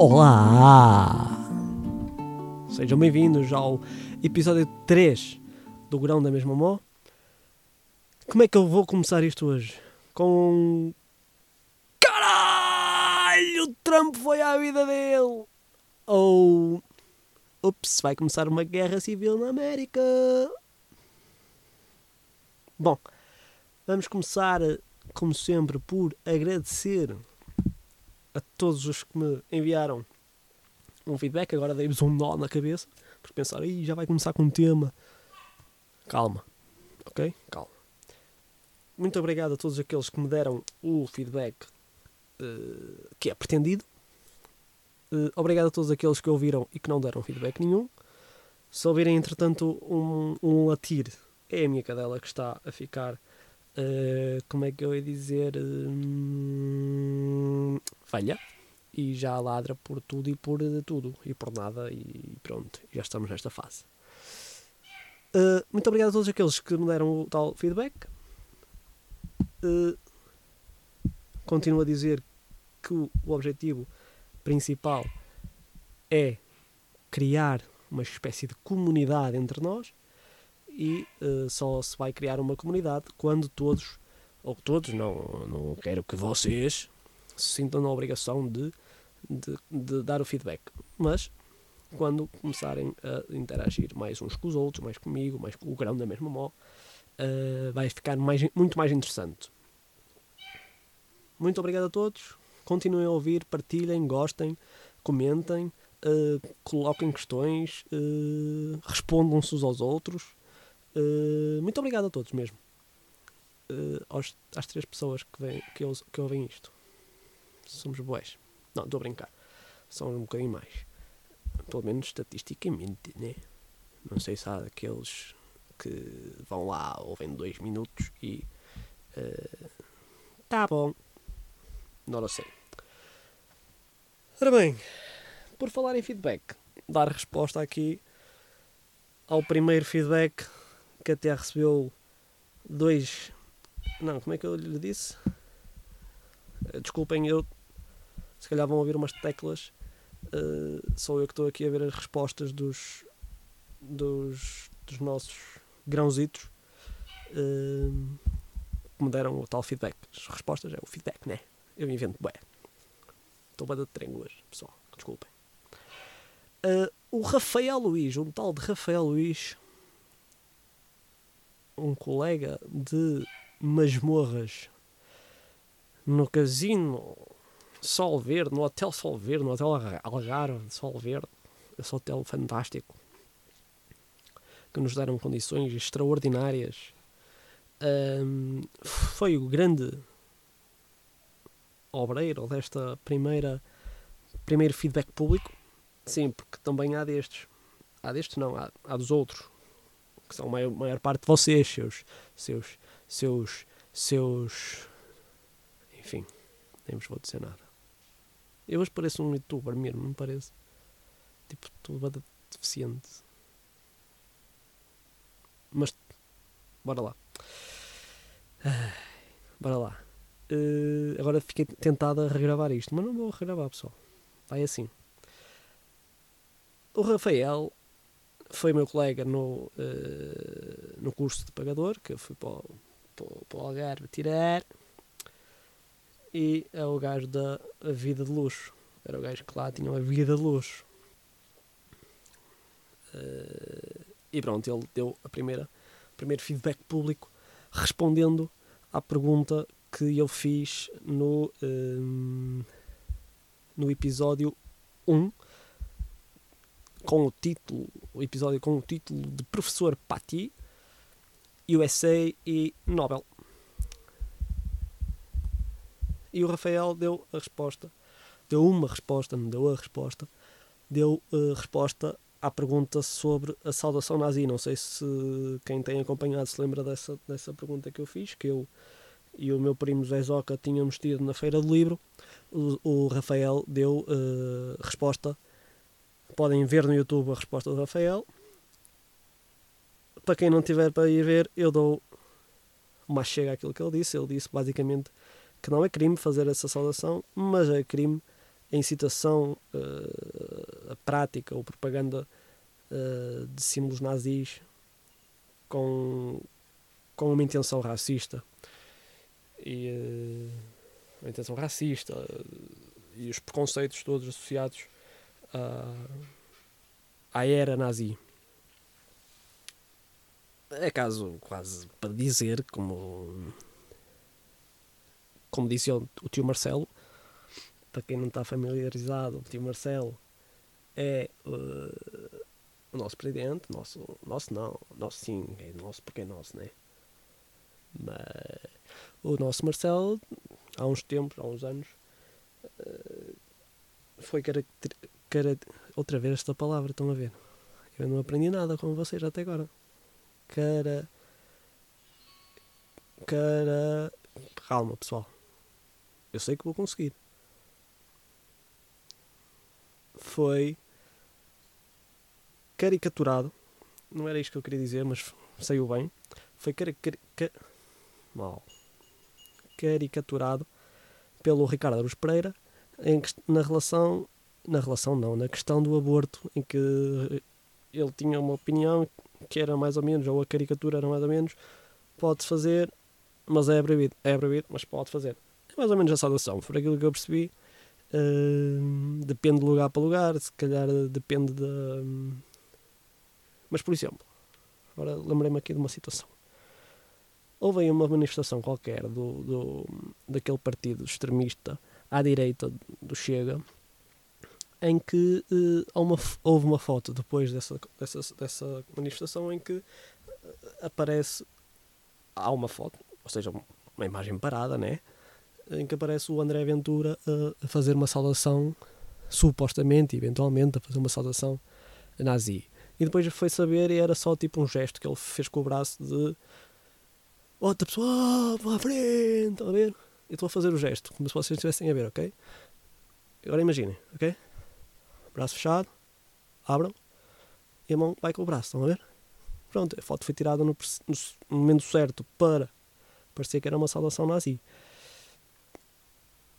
Olá! Sejam bem-vindos ao episódio 3 do Grão da Mesma Mó. Como é que eu vou começar isto hoje? Com. Caralho! O Trump foi à vida dele! Ou. Ups, vai começar uma guerra civil na América! Bom, vamos começar, como sempre, por agradecer a todos os que me enviaram um feedback. Agora dei-vos um nó na cabeça, por pensar, Ih, já vai começar com um tema. Calma, ok? Calma. Muito obrigado a todos aqueles que me deram o feedback uh, que é pretendido. Uh, obrigado a todos aqueles que ouviram e que não deram feedback nenhum. Se ouvirem, entretanto, um, um latir, é a minha cadela que está a ficar. Uh, como é que eu ia dizer? Uh, falha. E já ladra por tudo e por tudo. E por nada. E pronto. Já estamos nesta fase. Uh, muito obrigado a todos aqueles que me deram o tal feedback. continuo a dizer que o, o objetivo principal é criar uma espécie de comunidade entre nós e uh, só se vai criar uma comunidade quando todos, ou todos, não, não quero que vocês se sintam na obrigação de, de, de dar o feedback, mas quando começarem a interagir mais uns com os outros, mais comigo, mais com o grão da mesma mó, uh, vai ficar mais, muito mais interessante. Muito obrigado a todos. Continuem a ouvir, partilhem, gostem, comentem, uh, coloquem questões, uh, respondam-se uns aos outros. Muito obrigado a todos mesmo. Aos, às três pessoas que, vem, que, que ouvem isto. Somos boés. Não, estou a brincar. São um bocadinho mais. Pelo menos estatisticamente, né? Não sei se há aqueles que vão lá, ouvem dois minutos e. Uh, tá bom. Não sei. Ora bem, por falar em feedback, dar resposta aqui ao primeiro feedback que até recebeu dois. Não, como é que eu lhe disse? Desculpem, eu. Se calhar vão ouvir umas teclas. Uh, sou eu que estou aqui a ver as respostas dos. dos, dos nossos grãozitos. Uh, que me deram o tal feedback. As respostas é o feedback, né? Eu invento, bué. Estou bada de trem hoje, pessoal. Desculpem. Uh, o Rafael Luís, um tal de Rafael Luís, um colega de masmorras no casino Sol Verde, no Hotel Sol Verde, no Hotel Algarve Sol Verde, esse hotel fantástico, que nos deram condições extraordinárias. Um, foi o grande obreiro desta primeira primeiro feedback público. Sim, porque também há destes. Há destes não, há, há dos outros que são a maior, maior parte de vocês, seus, seus, seus, seus, enfim, nem vos vou dizer nada. Eu hoje pareço um youtuber mesmo, não parece? Tipo, tudo deficiente. Mas, bora lá. Bora lá. Uh, agora fiquei tentado a regravar isto, mas não vou regravar, pessoal. Vai assim. O Rafael foi meu colega no, uh, no curso de pagador, que eu fui para o, para, para o Algarve tirar, e é o gajo da vida de luxo. Era o gajo que lá tinha uma vida de luxo. Uh, e pronto, ele deu a primeira, o primeiro feedback público respondendo à pergunta que eu fiz no, uh, no episódio 1 com o título, o episódio com o título de Professor Patti, USA e Nobel. E o Rafael deu a resposta, deu uma resposta, não deu a resposta, deu a resposta à pergunta sobre a saudação nazi. Não sei se quem tem acompanhado se lembra dessa, dessa pergunta que eu fiz, que eu e o meu primo Zé Zoca tínhamos tido na Feira do Livro. O, o Rafael deu uh, resposta podem ver no YouTube a resposta do Rafael. Para quem não tiver para ir ver, eu dou uma chega àquilo que ele disse. Ele disse basicamente que não é crime fazer essa saudação, mas é crime a incitação, uh, a prática ou propaganda uh, de símbolos nazis com, com uma intenção racista. E uh, uma intenção racista e os preconceitos todos associados à, à era nazi. É caso quase para dizer, como, como disse o, tio Marcelo, para quem não está familiarizado, o tio Marcelo é uh, o nosso presidente, nosso, nosso não, nosso sim, é nosso porque é nosso, né? Mas o nosso Marcelo, há uns tempos, há uns anos, uh, foi caracter, outra vez esta palavra, estão a ver? Eu não aprendi nada com vocês até agora cara. Cara. Calma, pessoal. Eu sei que vou conseguir. Foi caricaturado. Não era isto que eu queria dizer, mas saiu bem. Foi caricaturado. Mal. Caricaturado pelo Ricardo Aruz Pereira em, na relação. Na relação, não, na questão do aborto, em que ele tinha uma opinião que era mais ou menos, ou a caricatura era mais ou menos, pode fazer, mas é proibido. É proibido, mas pode fazer. Mais ou menos a saudação. Por aquilo que eu percebi, uh, depende de lugar para lugar, se calhar depende da. Uh, mas, por exemplo, agora lembrei-me aqui de uma situação. Houve aí uma manifestação qualquer do, do, daquele partido extremista à direita do Chega, em que uh, uma, houve uma foto depois dessa, dessa, dessa manifestação em que uh, aparece há uma foto, ou seja, uma imagem parada, né? Em que aparece o André Ventura a, a fazer uma saudação, supostamente, eventualmente, a fazer uma saudação nazi. E depois foi saber e era só tipo um gesto que ele fez com o braço de outra pessoa, vá à frente, estão a ver? Eu estou a fazer o gesto, como se vocês estivessem a ver, ok? Agora imaginem, ok? braço fechado, abram e a mão vai com o braço, estão a ver? Pronto, a foto foi tirada no, no momento certo para parecer que era uma saudação nazi.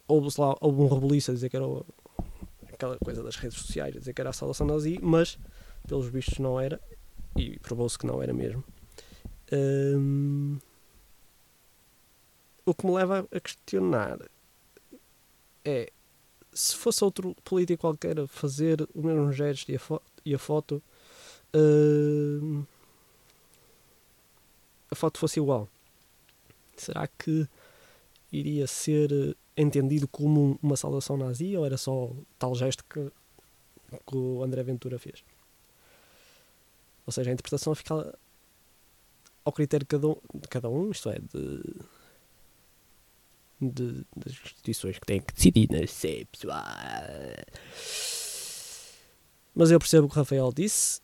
Houve, lá, houve um rebuliço a dizer que era aquela coisa das redes sociais, a dizer que era a saudação nazi, mas pelos vistos não era, e provou-se que não era mesmo. Hum, o que me leva a questionar é se fosse outro político qualquer a fazer o mesmo gesto e a, fo e a foto, uh, a foto fosse igual, será que iria ser entendido como uma saudação nazi ou era só tal gesto que, que o André Ventura fez? Ou seja, a interpretação fica ao critério de cada um, de cada um isto é, de de, das instituições que têm que decidir, não sei, pessoal. Mas eu percebo o que o Rafael disse,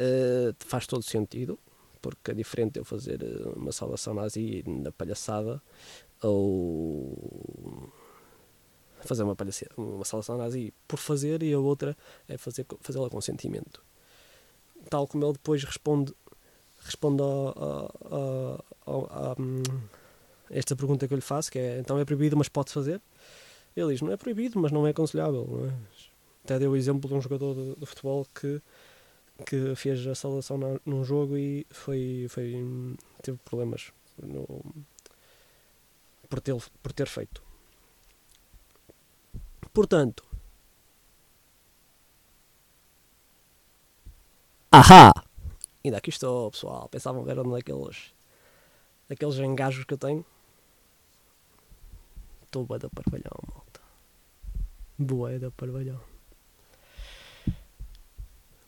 uh, faz todo sentido, porque é diferente eu fazer eh, uma salvação nazi na palhaçada ou fazer uma, uma salvação nazi por fazer e a outra é fazer, fazê-la com sentimento. Tal como ele depois responde, responde a esta pergunta que eu lhe faço, que é então é proibido, mas pode fazer? Ele diz, não é proibido, mas não é aconselhável. Não é? Até deu o exemplo de um jogador de, de, futebol que, que fez a saudação na, num jogo e foi, foi, teve problemas no, por, ter, por ter feito. Portanto, Ahá! Ainda aqui estou, pessoal. Pensavam ver um daqueles, daqueles engajos que eu tenho. Estou bué da parvalhão, malta. Bué da parvalhão.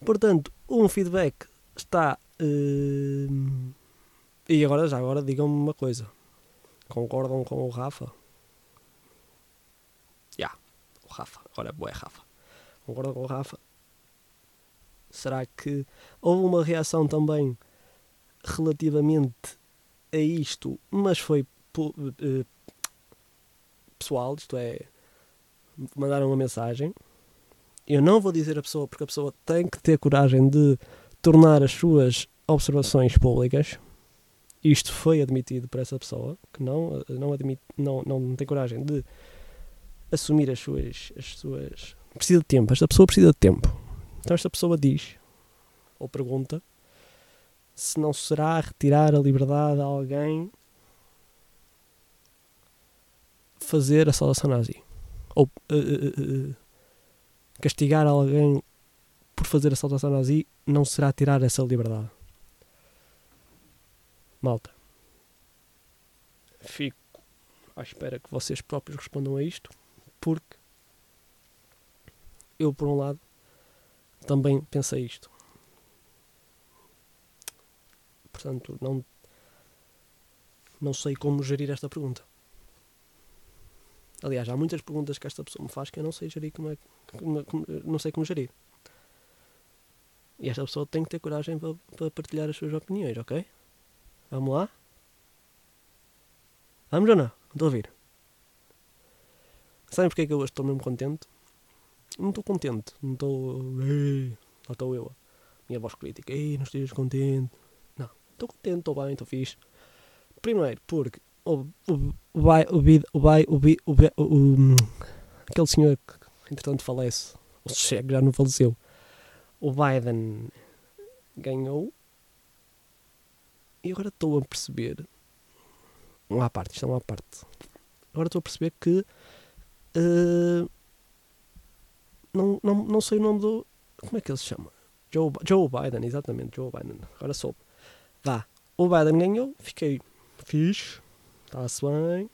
Portanto, um feedback está... Uh... E agora, já agora, digam-me uma coisa. Concordam com o Rafa? Já, yeah, o Rafa. Agora é bué Rafa. Concordam com o Rafa? Será que houve uma reação também relativamente a isto, mas foi uh, pessoal, isto é, mandaram uma mensagem. Eu não vou dizer a pessoa, porque a pessoa tem que ter coragem de tornar as suas observações públicas. Isto foi admitido por essa pessoa, que não, não, admite, não, não tem coragem de assumir as suas, as suas. Precisa de tempo. Esta pessoa precisa de tempo. Então esta pessoa diz, ou pergunta, se não será retirar a liberdade a alguém fazer a saudação nazi. Ou uh, uh, uh, castigar alguém por fazer a saudação nazi não será tirar essa liberdade. Malta. Fico à espera que vocês próprios respondam a isto, porque eu, por um lado, também pensei isto. Portanto, não, não sei como gerir esta pergunta. Aliás, há muitas perguntas que esta pessoa me faz que eu não sei gerir como é, como, como, não sei como gerir. E esta pessoa tem que ter coragem para, para partilhar as suas opiniões, ok? Vamos lá? Vamos ou não? Estou a ouvir. Sabem porque é que eu hoje estou mesmo contente? Não estou contente. Não estou. Lá estou eu. Minha voz crítica. Ei, não estejas contente. Não. Estou contente, estou bem, estou fixe. Primeiro, porque o, o, o, o, bid, o, o, o, o, o, aquele senhor que entretanto falece, o Cheque já não faleceu, o Biden ganhou. E agora estou a perceber um à parte, isto é uma parte. Agora estou a perceber que uh, não, não, não sei o nome do como é que ele se chama? Joe, Joe Biden, exatamente, Joe Biden. Agora soube. Vá, o Biden ganhou, fiquei fixe está-se bem.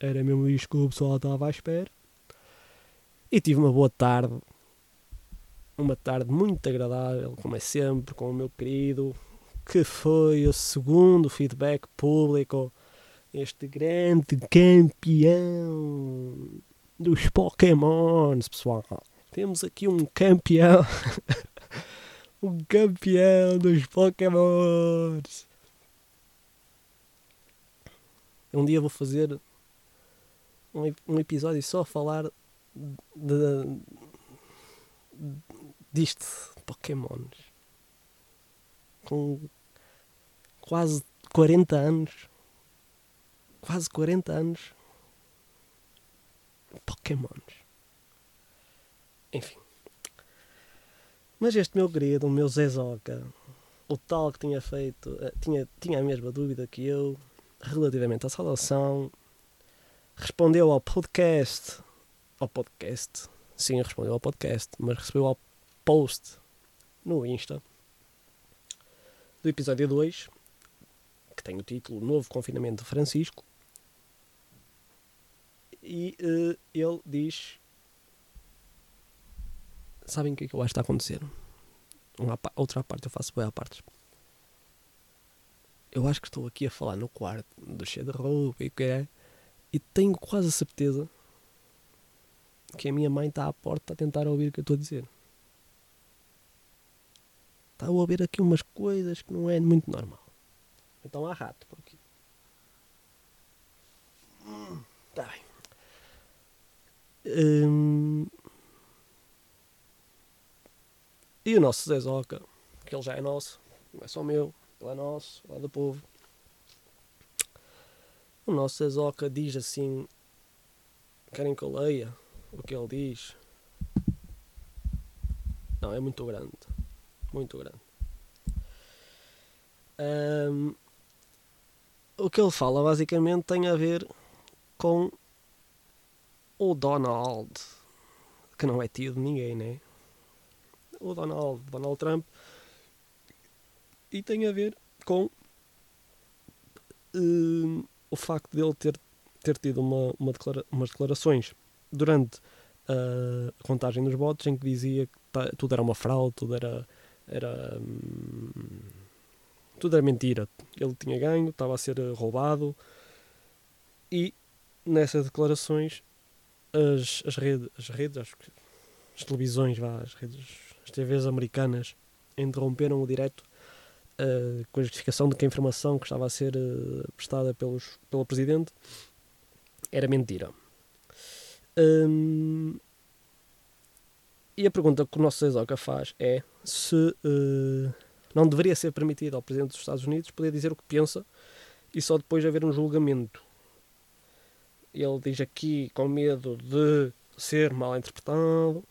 Era mesmo isto que o pessoal estava à espera. E tive uma boa tarde. Uma tarde muito agradável, como é sempre, com o meu querido, que foi o segundo feedback público. Este grande campeão dos Pokémons, pessoal. Temos aqui um campeão. um campeão dos Pokémons. Um dia vou fazer um, um episódio só a falar de, disto, Pokémons. Com quase 40 anos. Quase 40 anos. Pokémons. Enfim. Mas este meu querido, o meu Zezoka, o tal que tinha feito, eh, tinha, tinha a mesma dúvida que eu, relativamente à saudação, respondeu ao podcast, ao podcast, sim, respondeu ao podcast, mas recebeu ao post no Insta do episódio 2, que tem o título Novo Confinamento de Francisco, e uh, ele diz: Sabem o que é que eu acho que está a acontecer? Uma, outra parte eu faço bem à parte eu acho que estou aqui a falar no quarto do cheio de roupa e o que é, e tenho quase a certeza que a minha mãe está à porta a tentar ouvir o que eu estou a dizer. Está a ouvir aqui umas coisas que não é muito normal. Então há rato por aqui. Está bem. Hum... E o nosso Zé Zoca, que ele já é nosso, não é só meu, é nosso, lá do povo. O nosso Zezoca diz assim: Querem que eu leia o que ele diz? Não, é muito grande. Muito grande. Um, o que ele fala basicamente tem a ver com o Donald, que não é tio de ninguém, né? O Donald, Donald Trump, e tem a ver com uh, o facto de ele ter, ter tido uma, uma declara umas declarações durante a contagem dos votos em que dizia que tudo era uma fraude, tudo era. era hum, tudo era mentira. Ele tinha ganho, estava a ser roubado e nessas declarações as, as, redes, as redes, que as televisões, vá, as redes, as TVs americanas interromperam o direto com a justificação de que a informação que estava a ser uh, prestada pelos, pelo Presidente era mentira. Um, e a pergunta que o nosso Zezoca faz é se uh, não deveria ser permitido ao Presidente dos Estados Unidos poder dizer o que pensa e só depois haver um julgamento. ele diz aqui com medo de ser mal interpretado.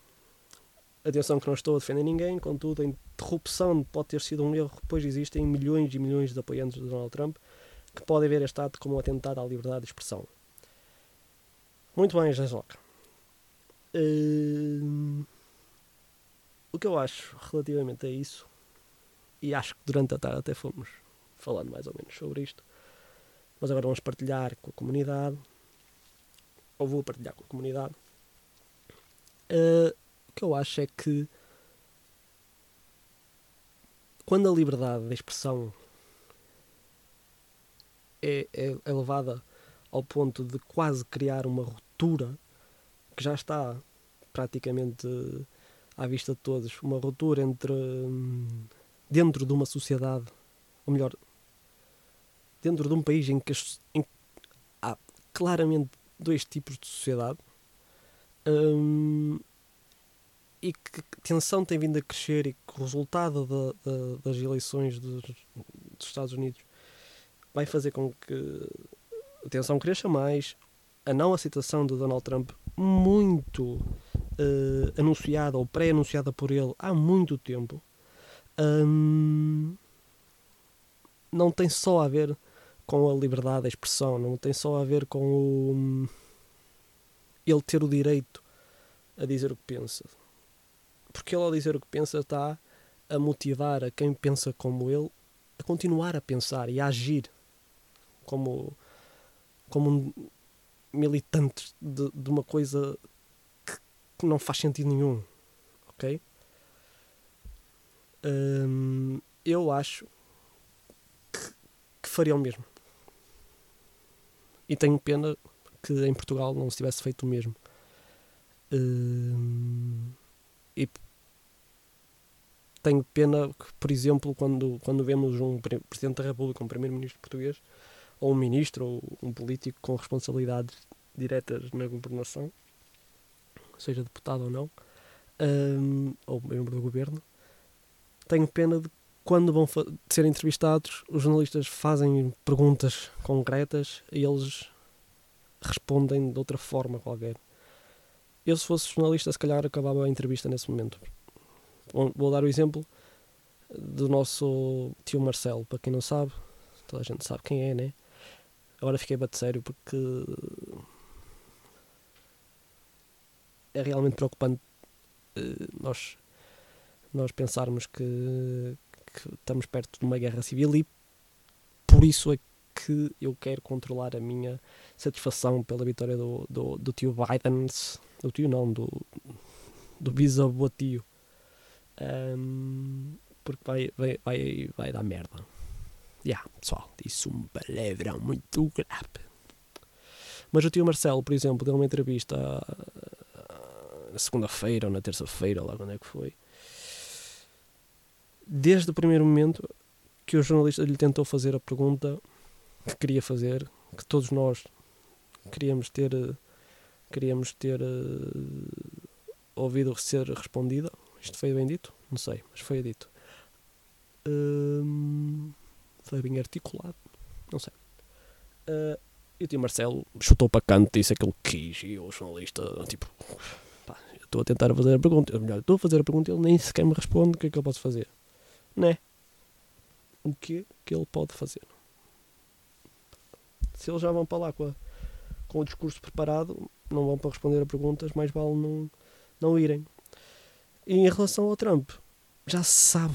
Atenção que não estou a defender ninguém, contudo, interrupção pode ter sido um erro, pois existem milhões e milhões de apoiantes de Donald Trump que podem ver este ato como um atentado à liberdade de expressão. Muito bem, Jean-Jacques. Hum, o que eu acho relativamente a isso, e acho que durante a tarde até fomos falando mais ou menos sobre isto, mas agora vamos partilhar com a comunidade, ou vou partilhar com a comunidade. Uh, o que eu acho é que quando a liberdade de expressão é, é, é levada ao ponto de quase criar uma ruptura que já está praticamente à vista de todos, uma ruptura entre hum, dentro de uma sociedade, ou melhor, dentro de um país em que, em há claramente dois tipos de sociedade hum, e que tensão tem vindo a crescer e que o resultado da, da, das eleições dos, dos Estados Unidos vai fazer com que a tensão cresça mais, a não aceitação de Donald Trump muito uh, anunciada ou pré-anunciada por ele há muito tempo um, não tem só a ver com a liberdade de expressão, não tem só a ver com o, um, ele ter o direito a dizer o que pensa. Porque ele, ao dizer o que pensa, está a motivar a quem pensa como ele a continuar a pensar e a agir como, como um militante de, de uma coisa que, que, não faz sentido nenhum. Ok? Hum, eu acho que, que faria o mesmo. E tenho pena que em Portugal não se tivesse feito o mesmo. Hum, e tenho pena que, por exemplo, quando, quando vemos um Presidente da República, um Primeiro-Ministro português, ou um ministro ou um político com responsabilidades diretas na governação, seja deputado ou não, um, ou membro do governo, tenho pena de quando vão ser entrevistados, os jornalistas fazem perguntas concretas e eles respondem de outra forma qualquer. Eu, se fosse jornalista, se calhar acabava a entrevista nesse momento. Vou dar o exemplo do nosso tio Marcelo. Para quem não sabe, toda a gente sabe quem é, né? Agora fiquei bate sério porque é realmente preocupante uh, nós, nós pensarmos que, que, estamos perto de uma guerra civil e por isso é que eu quero controlar a minha satisfação pela vitória do, do, do tio Biden, do tio não, do, do bisavô tio. Um, porque vai, vai, vai, vai dar merda. Yeah, pessoal, disse um palavrão muito grave. Mas o tio Marcelo, por exemplo, deu uma entrevista ah, na segunda-feira ou na terça-feira, lá quando é que foi. Desde o primeiro momento que o jornalista lhe tentou fazer a pergunta que queria fazer, que todos nós queríamos ter, queríamos ter uh, ouvido ser respondida. Isto foi bem dito? Não sei, mas foi dito. Uh, foi bem articulado, não sei. Uh, e o tio Marcelo chutou para canto, disse aquilo que quis, e o jornalista, tipo, pá, estou a tentar fazer a pergunta, ou melhor, estou a fazer a pergunta e ele nem sequer me responde, o que é que eu posso fazer? Né? O que que ele pode fazer? Se eles já vão para lá com, a, com o discurso preparado, não vão para responder a perguntas, mais vale não, não irem. E em relação ao Trump, já se sabe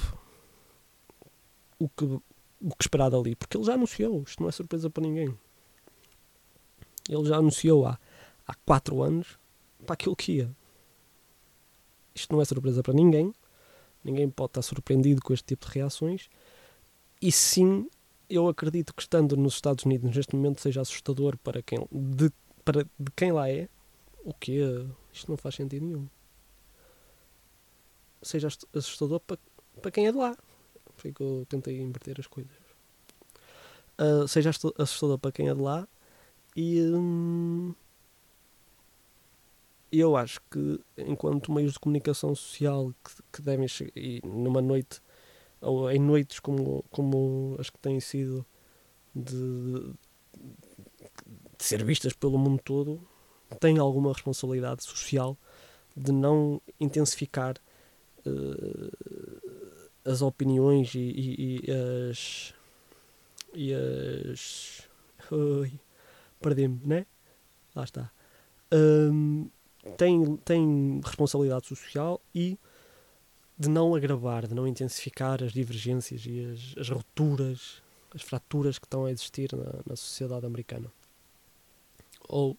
o que, o que esperar dali, porque ele já anunciou, isto não é surpresa para ninguém. Ele já anunciou há, há quatro anos para aquilo que ia. Isto não é surpresa para ninguém, ninguém pode estar surpreendido com este tipo de reações, e sim, eu acredito que estando nos Estados Unidos neste momento seja assustador para quem, de, para, de quem lá é, o que Isto não faz sentido nenhum. Seja assustador para, para quem é de lá. Eu tentei inverter as coisas. Uh, seja assustador para quem é de lá. E hum, eu acho que, enquanto meios de comunicação social que, que devem chegar, e numa noite, ou em noites como, como as que têm sido de, de ser vistas pelo mundo todo, têm alguma responsabilidade social de não intensificar uh, as opiniões e, e, e as. e as. Perdi-me, né? Lá está. Um, tem, tem responsabilidade social e de não agravar, de não intensificar as divergências e as, as rupturas, as fraturas que estão a existir na, na sociedade americana. Ou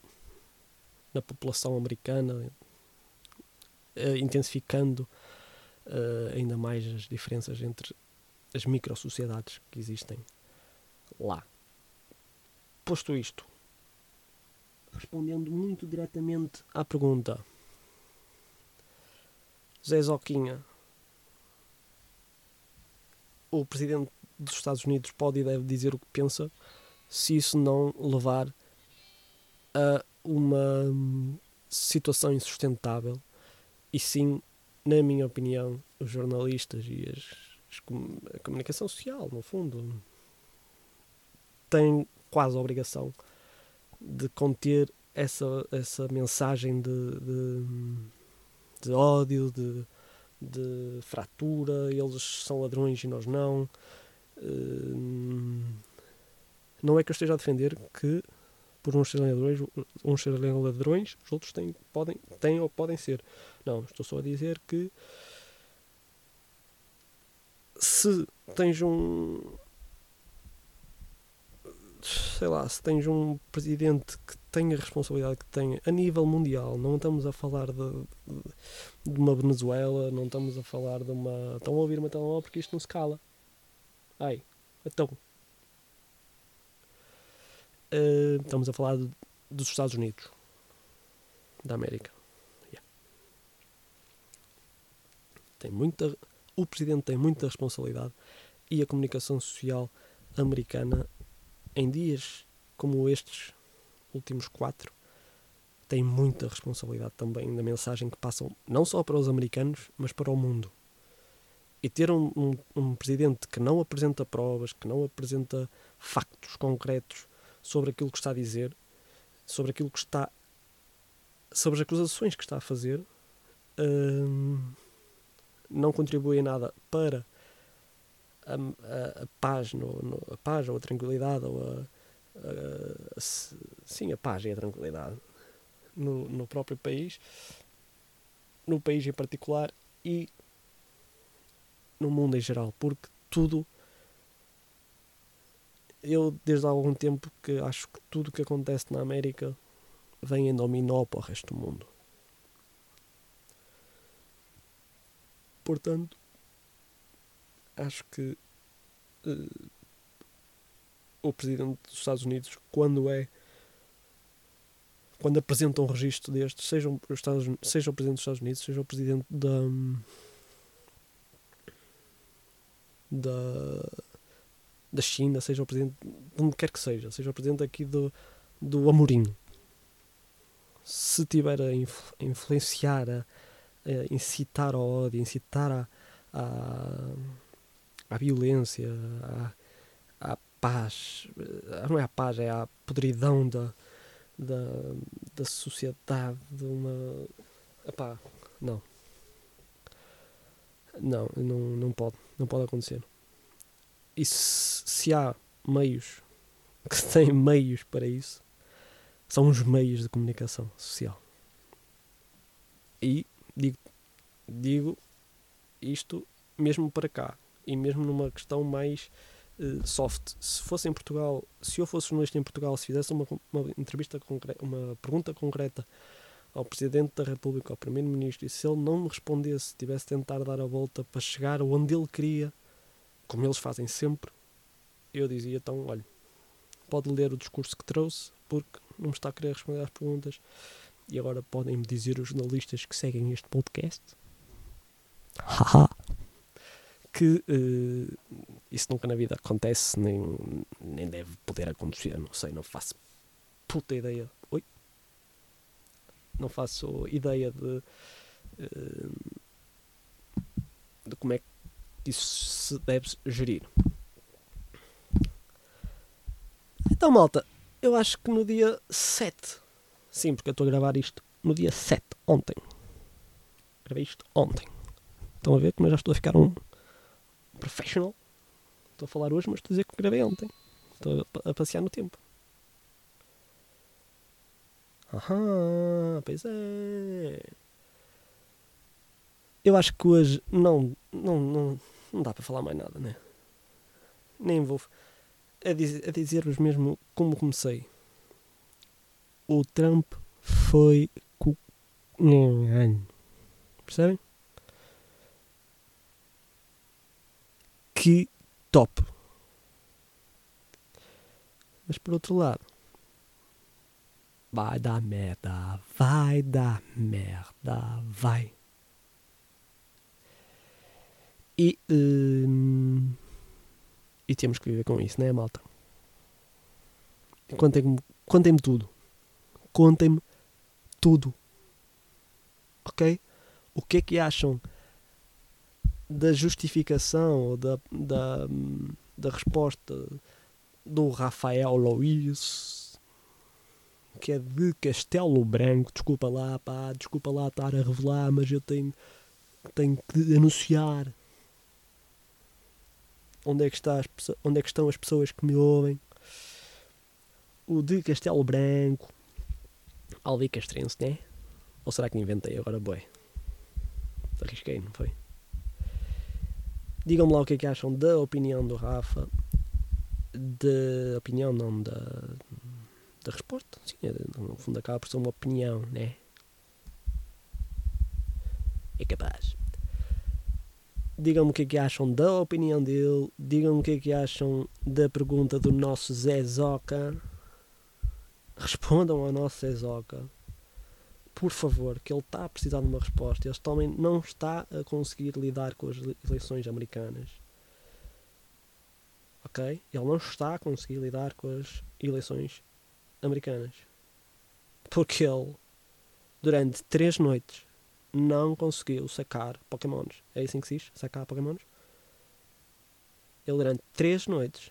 na população americana, uh, intensificando uh, ainda mais as diferenças entre as micro-sociedades que existem lá. Posto isto, respondendo muito diretamente à pergunta, Zé Zoquinha, o presidente dos Estados Unidos pode e deve dizer o que pensa se isso não levar a uma situação insustentável. E sim, na minha opinião, os jornalistas e as, as, a comunicação social, no fundo, têm quase a obrigação de conter essa, essa mensagem de, de, de ódio, de, de fratura, eles são ladrões e nós não. Uh, não é que eu esteja a defender que por uns serem ladrões, uns serem ladrões, os outros têm, podem, têm ou podem ser. Não, estou só a dizer que se tens um sei lá, se tens um presidente que tenha a responsabilidade que tem a nível mundial, não estamos a falar de, de, uma Venezuela, não estamos a falar de uma. Estão a ouvir uma telemóvel porque isto não se cala. Ai, então. Uh, estamos a falar de, dos Estados Unidos da América. Yeah. Tem muita, o presidente tem muita responsabilidade e a comunicação social americana em dias como estes últimos quatro, tem muita responsabilidade também da mensagem que passam não só para os americanos, mas para o mundo. E ter um, um, um presidente que não apresenta provas, que não apresenta factos concretos sobre aquilo que está a dizer, sobre aquilo que está. sobre as acusações que está a fazer, hum, não contribui em nada para a, a, a paz, no, no, a paz ou a tranquilidade ou a, a, sim, a paz e a tranquilidade no, no próprio país, no país em particular e no mundo em geral, porque tudo eu desde há algum tempo que acho que tudo que acontece na América vem em dominó para o resto do mundo. Portanto, acho que uh, o presidente dos Estados Unidos, quando é quando apresenta um registro destes, seja o, Estados, seja o presidente dos Estados Unidos, seja o presidente da da da China, seja o presidente de onde quer que seja, seja o presidente aqui do, do Amorim, se tiver a, influenciar, a, a incitar ao ódio, incitar a, a à violência, à, à paz, eh, não é a paz, é a podridão da, da, da sociedade, de uma. Epá, não. Não, não, não pode, não pode acontecer. E se, se há meios que têm meios para isso, são os meios de comunicação social. E digo, digo isto mesmo para cá e mesmo numa questão mais uh, soft. Se fosse em Portugal, se eu fosse jornalista em Portugal, se fizesse uma, uma entrevista concreta, uma pergunta concreta ao Presidente da República, ao Primeiro-Ministro, e se ele não me respondesse, tivesse de tentar dar a volta para chegar onde ele queria, como eles fazem sempre, eu dizia então, olha, pode ler o discurso que trouxe, porque não me está a querer responder às perguntas. E agora podem me dizer os jornalistas que seguem este podcast. Haha que uh, isso nunca na vida acontece, nem, nem deve poder acontecer, não sei, não faço puta ideia. Oi? Não faço ideia de, uh, de como é que isso se deve gerir. Então, malta, Eu acho que no dia 7. Sim, porque eu estou a gravar isto no dia 7, ontem. Gravei isto ontem. Estão a ver como eu já estou a ficar um professional? Estou a falar hoje, mas estou a dizer que gravei ontem. Estou a, passear no tempo. Aham, pois é. Eu acho que hoje não, não, não, não dá para falar mais nada, né? Nem vou. A, diz, a dizer-vos mesmo como comecei. O Trump foi. cu- Percebem? Que top. Mas por outro lado, vai dar merda, vai dar merda, vai. E, hum, e temos que viver com isso, não é, malta? Contem-me contem tudo. Contem-me tudo. Ok? O que é que acham da justificação ou da, da, da resposta do Rafael Luiz, que é de Castelo Branco? Desculpa lá, pá, desculpa lá estar a revelar, mas eu tenho, tenho que anunciar onde é, que está as, onde é que estão as pessoas que me ouvem. O de Castelo Branco, Alvi Castrense, né? Ou será que inventei agora, boi? Arrisquei, não foi? Digam-me lá o que é que acham da opinião do Rafa, da opinião, não da, da resposta. Sim, é, no fundo acaba por ser uma opinião, né? É capaz. Digam-me o que é que acham da opinião dele. Digam-me o que é que acham da pergunta do nosso Zé Zoca. Respondam ao nosso Zé Zoca. Por favor, que ele está a precisar de uma resposta. Ele também não está a conseguir lidar com as ele- eleições americanas. Ok? Ele não está a conseguir lidar com as eleições americanas. Porque ele, durante três noites, não conseguiu sacar Pokémons. É assim que se diz? Sacar Pokémons? Ele durante três noites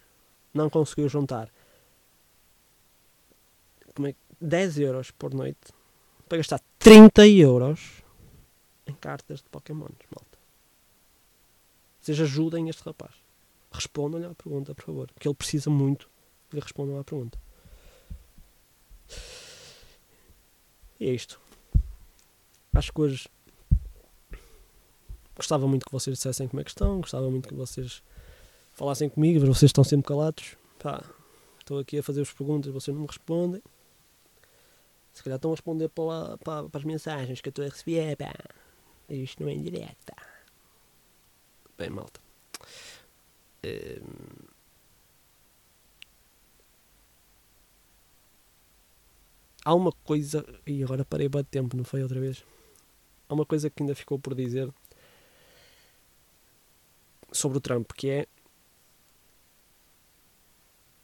não conseguiu juntar como é, que- 10 euros por noite para gastar 30 euros em cartas de Pokémons, malta. Vocês ajudem este rapaz. Respondam-lhe à pergunta, por favor. Porque ele precisa muito que lhe respondam à pergunta. E é isto. Acho que hoje gostava muito que vocês dissessem como é que estão, gostava muito que vocês falassem comigo, mas vocês estão sempre calados. Pá, estou aqui a fazer-vos perguntas, vocês não me respondem. Se calhar estão a responder para, para, para as mensagens que eu estou a receber, pá. Isto não é em direta. Bem, malta. Hum, Há uma coisa. E agora parei de tempo, não foi outra vez? Há uma coisa que ainda ficou por dizer sobre o Trump, que é.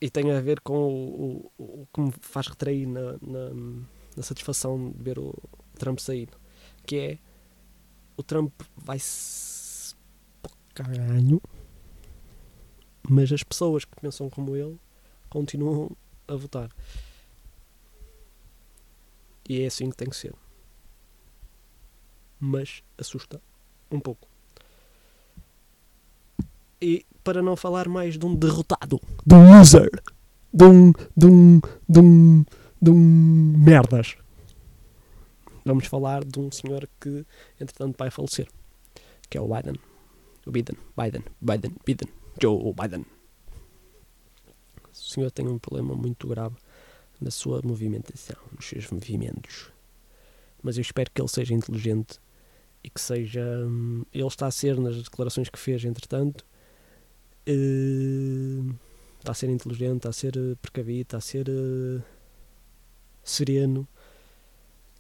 E tem a ver com o, o, o que me faz retrair na, na, na satisfação de ver o Trump sair. Que é. O Trump vai-se. para o caralho. Mas as pessoas que pensam como ele continuam a votar. E é assim que tem que ser. Mas assusta um pouco. E para não falar mais de um derrotado, de um loser, de um. de um. de um. De um. merdas. Vamos falar de um senhor que, entretanto, vai falecer. Que é o Biden. O Biden. Biden. Biden. Biden. Joe Biden. O senhor tem um problema muito grave na sua movimentação, nos seus movimentos. Mas eu espero que ele seja inteligente e que seja. hum, Ele está a ser, nas declarações que fez, entretanto, eh, está a ser inteligente, está a ser eh, precavido, está a ser eh, sereno.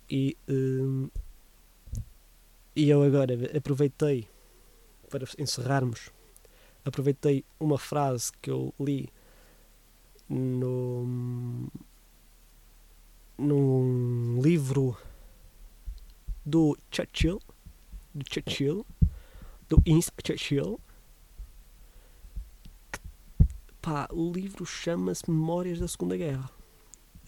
E, hum, e eu agora aproveitei para encerrarmos. Aproveitei uma frase que eu li no num livro do Churchill, do Churchill, do Winston Churchill. que, Pá, o livro chama-se Memórias da Segunda Guerra.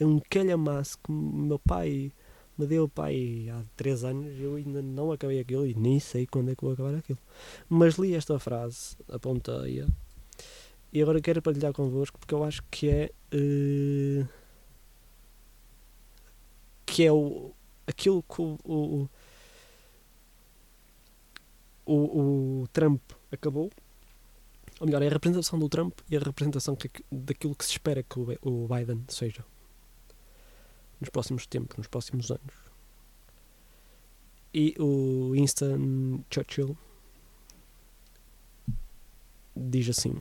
É um calhamaço que meu pai me deu pai há 3 anos. Eu ainda não acabei aquilo e nem sei quando é que vou acabar aquilo. Mas li esta frase, apontei-a e agora quero partilhar convosco porque eu acho que é. Uh, que é o, aquilo que o, o, o, o Trump acabou. Ou melhor, é a representação do Trump e a representação que, daquilo que se espera que o, o Biden seja nos próximos tempos, nos próximos anos. E o Winston Churchill diz assim: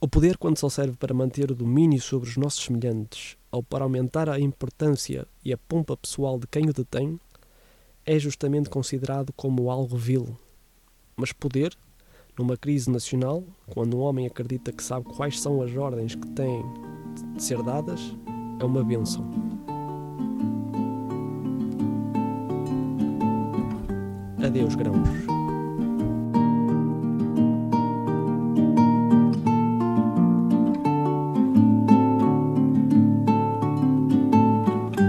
O poder, quando só serve para manter o domínio sobre os nossos semelhantes ou para aumentar a importância e a pompa pessoal de quem o detém, é justamente considerado como algo vil. Mas poder, numa crise nacional, quando um homem acredita que sabe quais são as ordens que têm de ser dadas, é uma benção. Adeus, grãos.